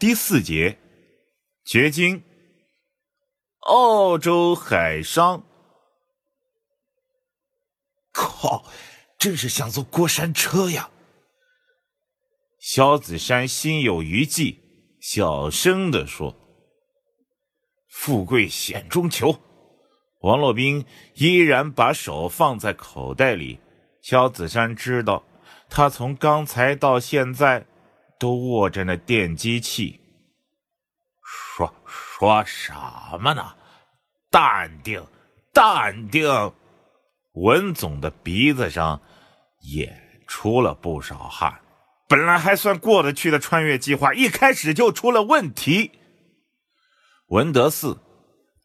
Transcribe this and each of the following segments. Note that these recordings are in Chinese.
第四节，掘金，澳洲海商。靠，真是想坐过山车呀！萧子山心有余悸，小声的说：“富贵险中求。”王洛宾依然把手放在口袋里。萧子山知道，他从刚才到现在。都握着那电击器，说说什么呢？淡定，淡定。文总的鼻子上也出了不少汗。本来还算过得去的穿越计划，一开始就出了问题。文德四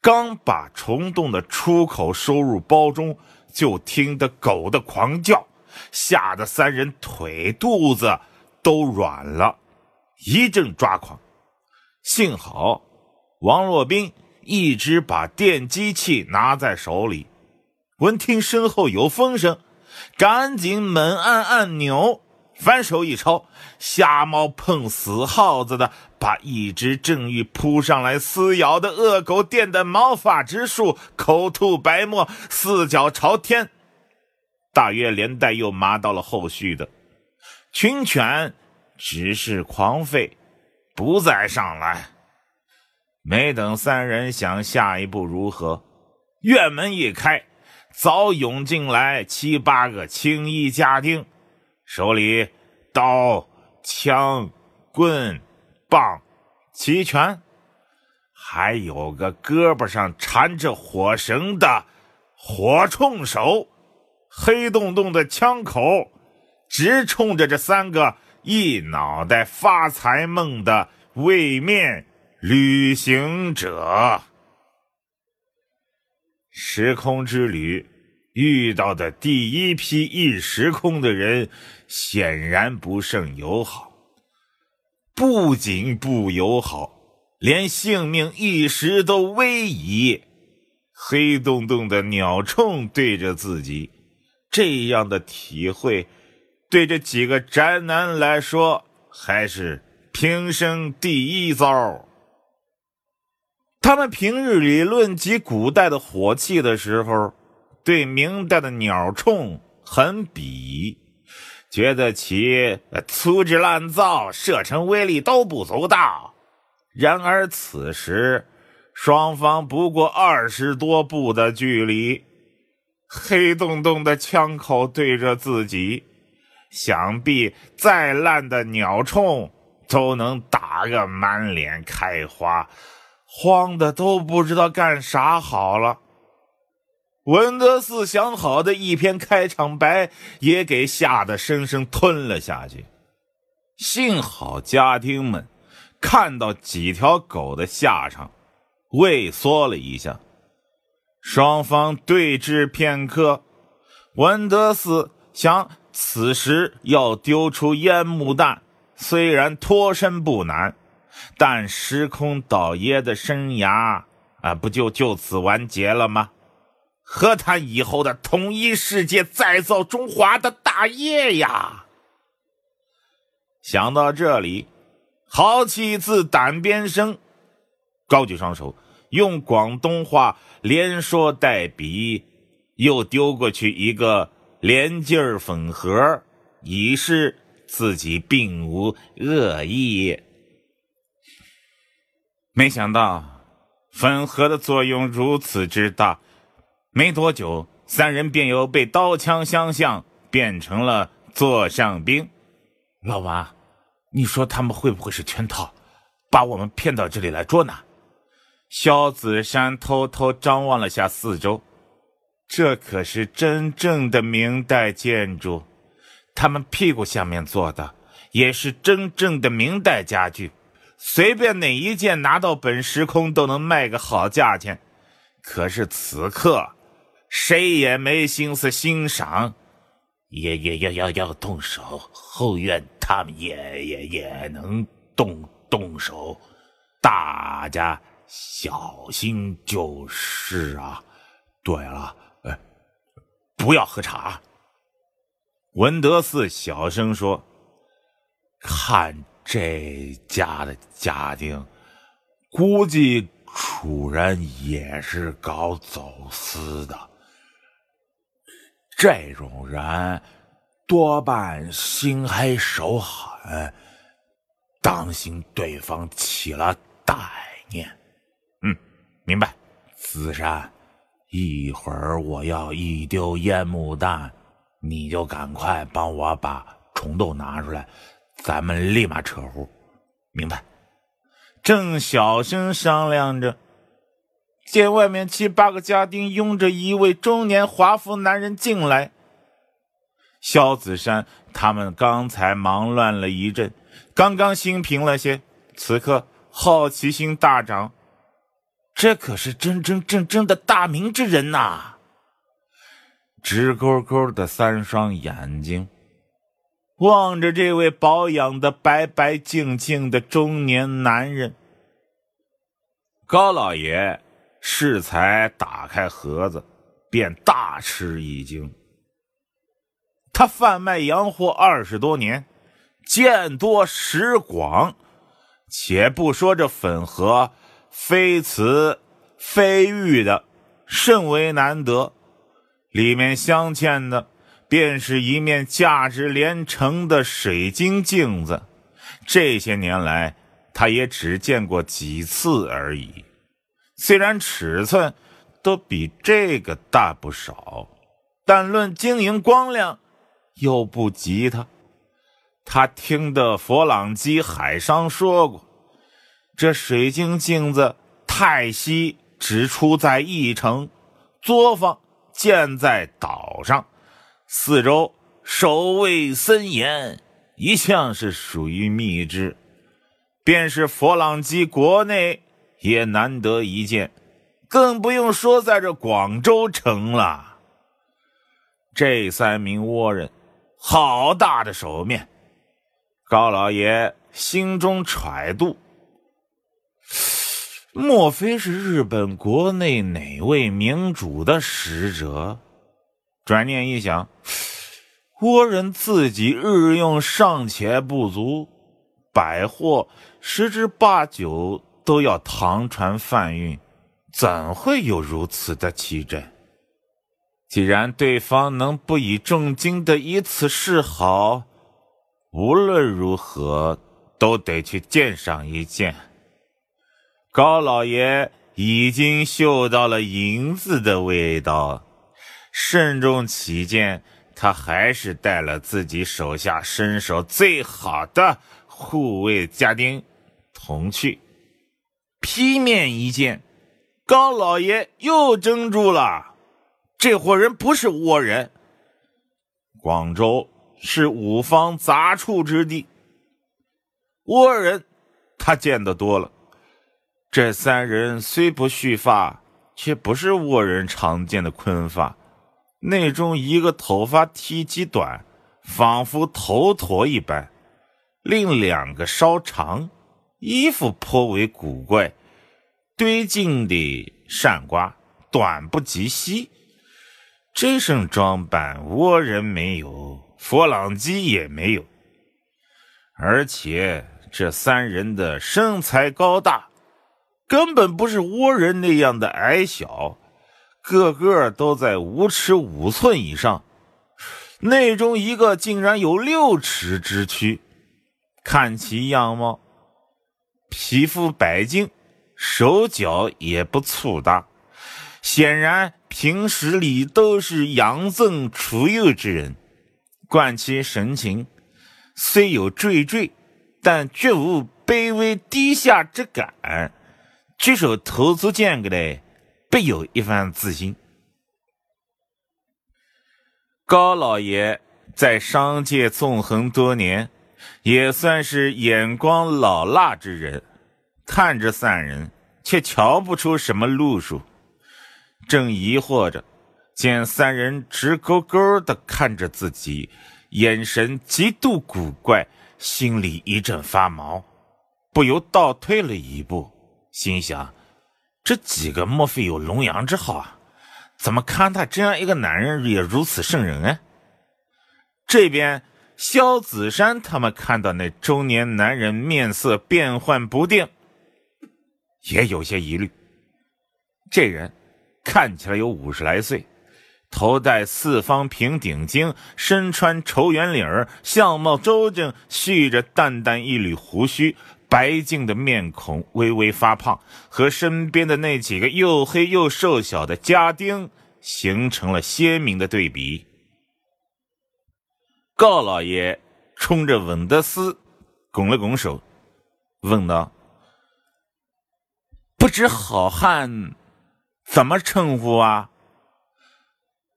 刚把虫洞的出口收入包中，就听得狗的狂叫，吓得三人腿肚子。都软了，一阵抓狂。幸好王若冰一直把电击器拿在手里，闻听身后有风声，赶紧猛按按钮，反手一抄，瞎猫碰死耗子的，把一只正欲扑上来撕咬的恶狗电得毛发直竖，口吐白沫，四脚朝天。大约连带又麻到了后续的。群犬只是狂吠，不再上来。没等三人想下一步如何，院门一开，早涌进来七八个青衣家丁，手里刀、枪、棍、棒齐全，还有个胳膊上缠着火绳的火铳手，黑洞洞的枪口。直冲着这三个一脑袋发财梦的位面旅行者，时空之旅遇到的第一批异时空的人，显然不甚友好。不仅不友好，连性命一时都危矣。黑洞洞的鸟铳对着自己，这样的体会。对这几个宅男来说，还是平生第一遭。他们平日里论及古代的火器的时候，对明代的鸟铳很鄙夷，觉得其粗制滥造，射程威力都不足道。然而此时，双方不过二十多步的距离，黑洞洞的枪口对着自己。想必再烂的鸟铳都能打个满脸开花，慌的都不知道干啥好了。文德四想好的一篇开场白也给吓得生生吞了下去。幸好家丁们看到几条狗的下场，畏缩了一下。双方对峙片刻，文德四想。此时要丢出烟幕弹，虽然脱身不难，但时空倒爷的生涯啊，不就就此完结了吗？何谈以后的统一世界、再造中华的大业呀？想到这里，豪气自胆边生，高举双手，用广东话连说带比，又丢过去一个。连劲儿粉盒，以示自己并无恶意。没想到粉盒的作用如此之大，没多久，三人便又被刀枪相向，变成了座上宾。老王，你说他们会不会是圈套，把我们骗到这里来捉拿？萧子山偷偷张望了下四周。这可是真正的明代建筑，他们屁股下面做的也是真正的明代家具，随便哪一件拿到本时空都能卖个好价钱。可是此刻，谁也没心思欣赏，也也要要要动手。后院他们也也也能动动手，大家小心就是啊。对了。不要喝茶。文德四小声说：“看这家的家丁，估计出人也是搞走私的。这种人多半心黑手狠，当心对方起了歹念。嗯，明白。子山，一会儿我要一丢烟幕弹，你就赶快帮我把虫豆拿出来，咱们立马撤户。明白。正小声商量着。见外面七八个家丁拥着一位中年华服男人进来，萧子山他们刚才忙乱了一阵，刚刚心平了些，此刻好奇心大涨。这可是真真正正的大明之人呐！直勾勾的三双眼睛望着这位保养的白白净净的中年男人，高老爷。适才打开盒子，便大吃一惊。他贩卖洋货二十多年，见多识广，且不说这粉盒非瓷非玉的，甚为难得。里面镶嵌的，便是一面价值连城的水晶镜子。这些年来，他也只见过几次而已。虽然尺寸都比这个大不少，但论晶莹光亮又不及它。他听的佛朗基海商说过，这水晶镜子太稀，只出在一城，作坊建在岛上，四周守卫森严，一向是属于秘制。便是佛朗基国内。也难得一见，更不用说在这广州城了。这三名倭人，好大的手面！高老爷心中揣度，莫非是日本国内哪位明主的使者？转念一想，倭人自己日用尚且不足，百货十之八九。都要唐船贩运，怎会有如此的奇珍？既然对方能不以重金的以此示好，无论如何都得去见上一见。高老爷已经嗅到了银子的味道，慎重起见，他还是带了自己手下身手最好的护卫家丁同去。劈面一见，高老爷又怔住了。这伙人不是倭人。广州是五方杂处之地，倭人他见得多了。这三人虽不蓄发，却不是倭人常见的坤发。内中一个头发体极短，仿佛头陀一般；另两个稍长。衣服颇为古怪，堆进的扇瓜短不及膝。这身装扮，倭人没有，佛朗基也没有。而且这三人的身材高大，根本不是倭人那样的矮小，个个都在五尺五寸以上，内中一个竟然有六尺之躯。看其样貌。皮肤白净，手脚也不粗大，显然平时里都是养尊处优之人。观其神情，虽有惴惴，但绝无卑微低下之感。举手投足间个的，必有一番自信。高老爷在商界纵横多年。也算是眼光老辣之人，看着三人，却瞧不出什么路数。正疑惑着，见三人直勾勾的看着自己，眼神极度古怪，心里一阵发毛，不由倒退了一步，心想：这几个莫非有龙阳之好啊？怎么看他这样一个男人也如此瘆人啊？这边。萧子山他们看到那中年男人面色变幻不定，也有些疑虑。这人看起来有五十来岁，头戴四方平顶巾，身穿绸圆领儿，相貌周正，蓄着淡淡一缕胡须，白净的面孔微微发胖，和身边的那几个又黑又瘦小的家丁形成了鲜明的对比。高老爷冲着文德斯拱了拱手，问道：“不知好汉怎么称呼啊？”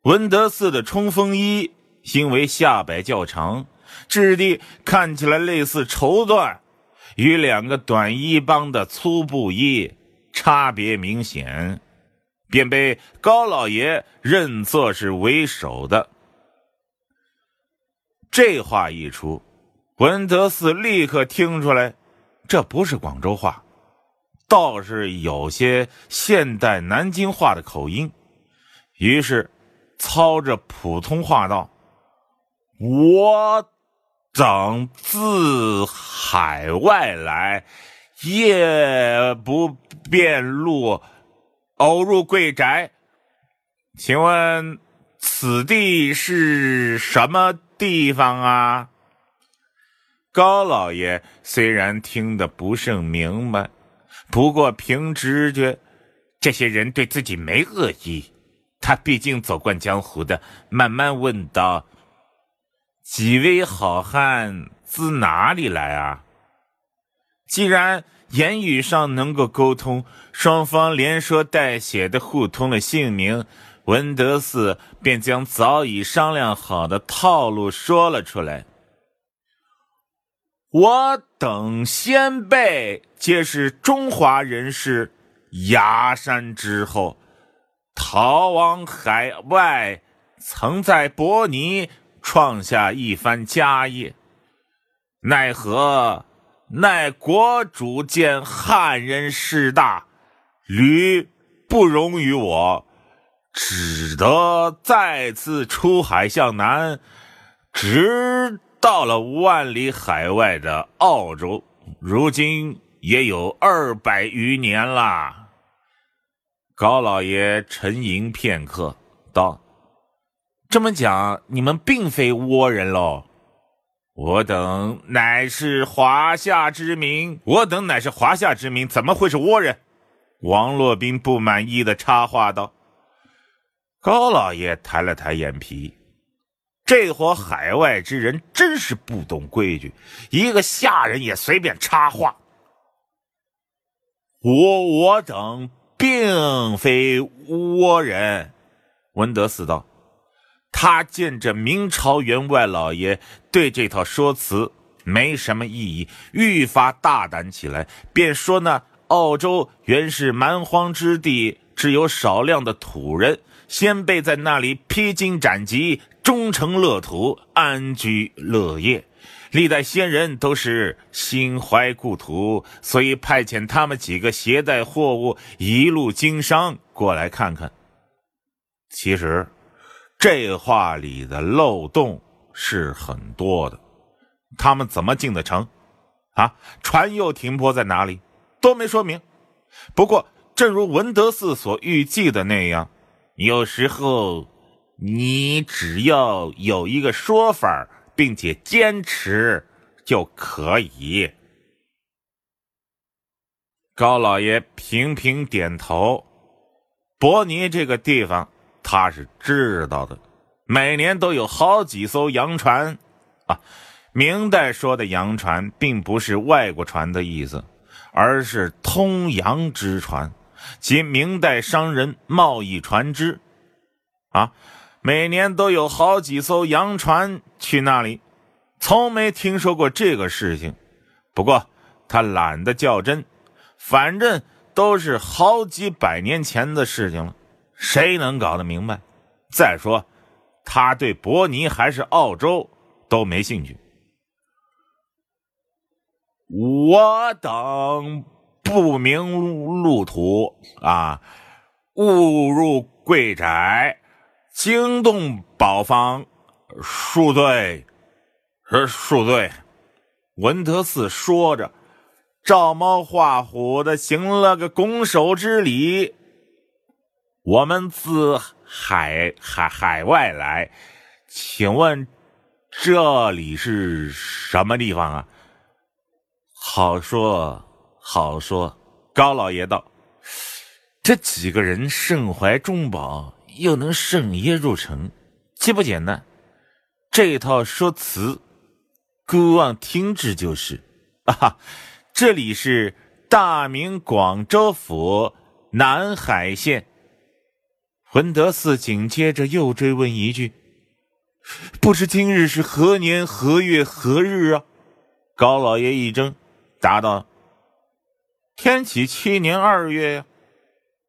文德斯的冲锋衣因为下摆较长，质地看起来类似绸缎，与两个短衣帮的粗布衣差别明显，便被高老爷认作是为首的。这话一出，文德寺立刻听出来，这不是广州话，倒是有些现代南京话的口音。于是，操着普通话道：“我等自海外来，夜不便路，偶入贵宅，请问此地是什么？”地方啊，高老爷虽然听得不甚明白，不过凭直觉，这些人对自己没恶意。他毕竟走惯江湖的，慢慢问道：“几位好汉自哪里来啊？”既然言语上能够沟通，双方连说带写的互通了姓名。文德寺便将早已商量好的套路说了出来。我等先辈皆是中华人士，崖山之后，逃往海外，曾在伯尼创下一番家业。奈何奈国主见汉人势大，屡不容于我。只得再次出海向南，直到了万里海外的澳洲，如今也有二百余年啦。高老爷沉吟片刻，道：“这么讲，你们并非倭人喽？我等乃是华夏之民，我等乃是华夏之民，怎么会是倭人？”王洛宾不满意的插话道。高老爷抬了抬眼皮，这伙海外之人真是不懂规矩，一个下人也随便插话。我我等并非倭人，文德寺道。他见这明朝员外老爷对这套说辞没什么意义，愈发大胆起来，便说：“那澳洲原是蛮荒之地，只有少量的土人。”先辈在那里披荆斩棘，终成乐土，安居乐业。历代先人都是心怀故土，所以派遣他们几个携带货物，一路经商过来看看。其实，这话里的漏洞是很多的。他们怎么进的城？啊，船又停泊在哪里？都没说明。不过，正如文德寺所预计的那样。有时候，你只要有一个说法，并且坚持就可以。高老爷频频点头。伯尼这个地方他是知道的，每年都有好几艘洋船。啊，明代说的洋船，并不是外国船的意思，而是通洋之船。及明代商人贸易船只，啊，每年都有好几艘洋船去那里，从没听说过这个事情。不过他懒得较真，反正都是好几百年前的事情了，谁能搞得明白？再说，他对伯尼还是澳洲都没兴趣。我等。不明路途啊，误入贵宅，惊动宝方，恕罪，是恕罪。文德嗣说着，照猫画虎的行了个拱手之礼。我们自海海海外来，请问这里是什么地方啊？好说好说。高老爷道：“这几个人身怀重宝，又能深夜入城，岂不简单？这套说辞，孤望听之就是。啊，这里是大明广州府南海县。”文德寺紧接着又追问一句：“不知今日是何年何月何日啊？”高老爷一怔，答道。天启七年二月呀，